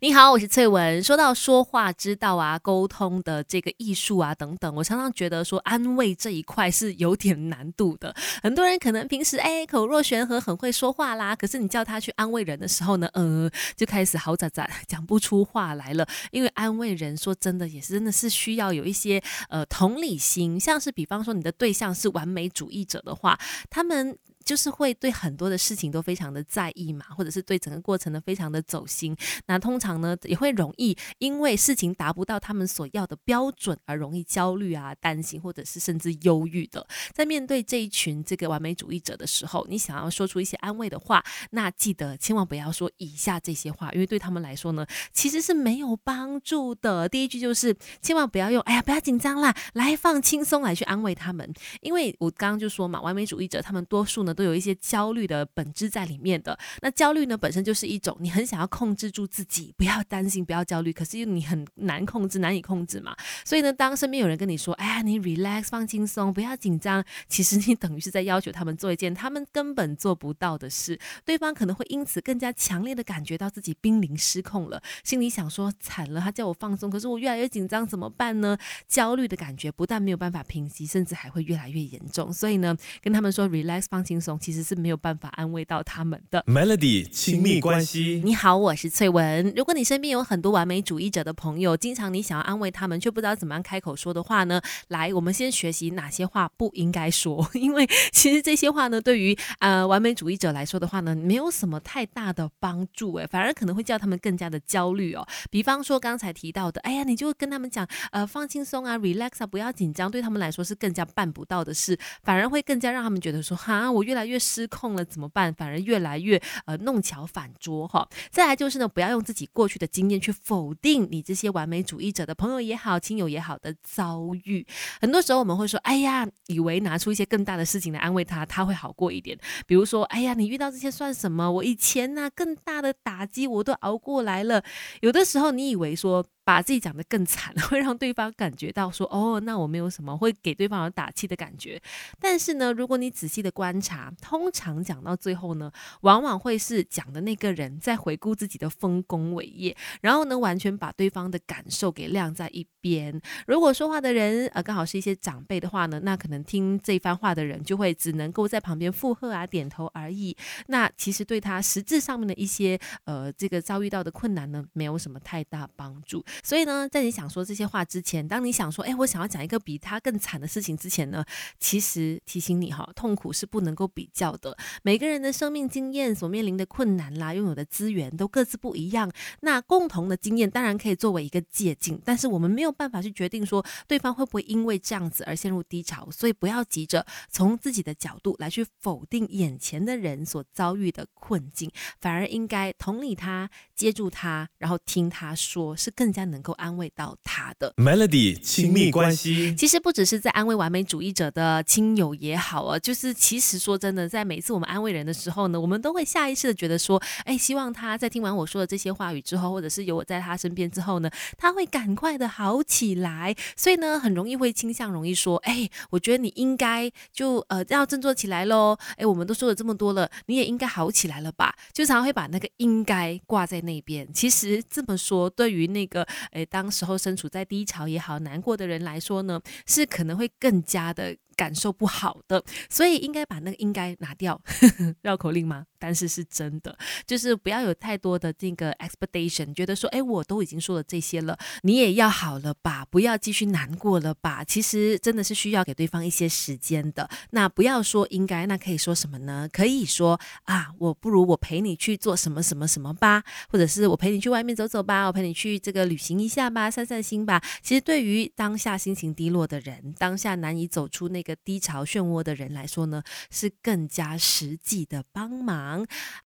你好，我是翠文。说到说话之道啊，沟通的这个艺术啊等等，我常常觉得说安慰这一块是有点难度的。很多人可能平时哎口若悬河，很会说话啦，可是你叫他去安慰人的时候呢，呃，就开始好咋咋讲不出话来了。因为安慰人，说真的也是真的是需要有一些呃同理心，像是比方说你的对象是完美主义者的话，他们。就是会对很多的事情都非常的在意嘛，或者是对整个过程呢非常的走心。那通常呢也会容易因为事情达不到他们所要的标准而容易焦虑啊、担心，或者是甚至忧郁的。在面对这一群这个完美主义者的时候，你想要说出一些安慰的话，那记得千万不要说以下这些话，因为对他们来说呢其实是没有帮助的。第一句就是千万不要用“哎呀不要紧张啦，来放轻松”来去安慰他们，因为我刚刚就说嘛，完美主义者他们多数呢。都有一些焦虑的本质在里面的。那焦虑呢，本身就是一种你很想要控制住自己，不要担心，不要焦虑，可是你很难控制，难以控制嘛。所以呢，当身边有人跟你说：“哎呀，你 relax，放轻松，不要紧张。”其实你等于是在要求他们做一件他们根本做不到的事。对方可能会因此更加强烈的感觉到自己濒临失控了，心里想说：“惨了，他叫我放松，可是我越来越紧张，怎么办呢？”焦虑的感觉不但没有办法平息，甚至还会越来越严重。所以呢，跟他们说 relax，放轻松。其实是没有办法安慰到他们的。Melody 亲密关系，你好，我是翠文。如果你身边有很多完美主义者的朋友，经常你想要安慰他们，却不知道怎么样开口说的话呢？来，我们先学习哪些话不应该说，因为其实这些话呢，对于呃完美主义者来说的话呢，没有什么太大的帮助，诶，反而可能会叫他们更加的焦虑哦。比方说刚才提到的，哎呀，你就跟他们讲，呃，放轻松啊，relax 啊，不要紧张，对他们来说是更加办不到的事，反而会更加让他们觉得说，哈，我越来越失控了，怎么办？反而越来越呃弄巧反拙哈。再来就是呢，不要用自己过去的经验去否定你这些完美主义者的朋友也好、亲友也好的遭遇。很多时候我们会说，哎呀，以为拿出一些更大的事情来安慰他，他会好过一点。比如说，哎呀，你遇到这些算什么？我以前呢更大的打击我都熬过来了。有的时候你以为说。把自己讲得更惨，会让对方感觉到说，哦，那我没有什么，会给对方有打气的感觉。但是呢，如果你仔细的观察，通常讲到最后呢，往往会是讲的那个人在回顾自己的丰功伟业，然后呢，完全把对方的感受给晾在一边。如果说话的人呃刚好是一些长辈的话呢，那可能听这番话的人就会只能够在旁边附和啊、点头而已。那其实对他实质上面的一些呃这个遭遇到的困难呢，没有什么太大帮助。所以呢，在你想说这些话之前，当你想说，哎，我想要讲一个比他更惨的事情之前呢，其实提醒你哈，痛苦是不能够比较的。每个人的生命经验所面临的困难啦，拥有的资源都各自不一样。那共同的经验当然可以作为一个借鉴，但是我们没有办法去决定说对方会不会因为这样子而陷入低潮。所以不要急着从自己的角度来去否定眼前的人所遭遇的困境，反而应该同理他，接住他，然后听他说，是更加。能够安慰到他的 Melody 亲密关系，其实不只是在安慰完美主义者的亲友也好啊，就是其实说真的，在每次我们安慰人的时候呢，我们都会下意识的觉得说，哎，希望他在听完我说的这些话语之后，或者是有我在他身边之后呢，他会赶快的好起来。所以呢，很容易会倾向容易说，哎，我觉得你应该就呃要振作起来喽。哎，我们都说了这么多了，你也应该好起来了吧？就常常会把那个应该挂在那边。其实这么说，对于那个。诶，当时候身处在低潮也好，难过的人来说呢，是可能会更加的。感受不好的，所以应该把那个应该拿掉，绕口令吗？但是是真的，就是不要有太多的这个 expectation，觉得说，哎，我都已经说了这些了，你也要好了吧？不要继续难过了吧？其实真的是需要给对方一些时间的。那不要说应该，那可以说什么呢？可以说啊，我不如我陪你去做什么什么什么吧，或者是我陪你去外面走走吧，我陪你去这个旅行一下吧，散散心吧。其实对于当下心情低落的人，当下难以走出那个低潮漩涡的人来说呢，是更加实际的帮忙。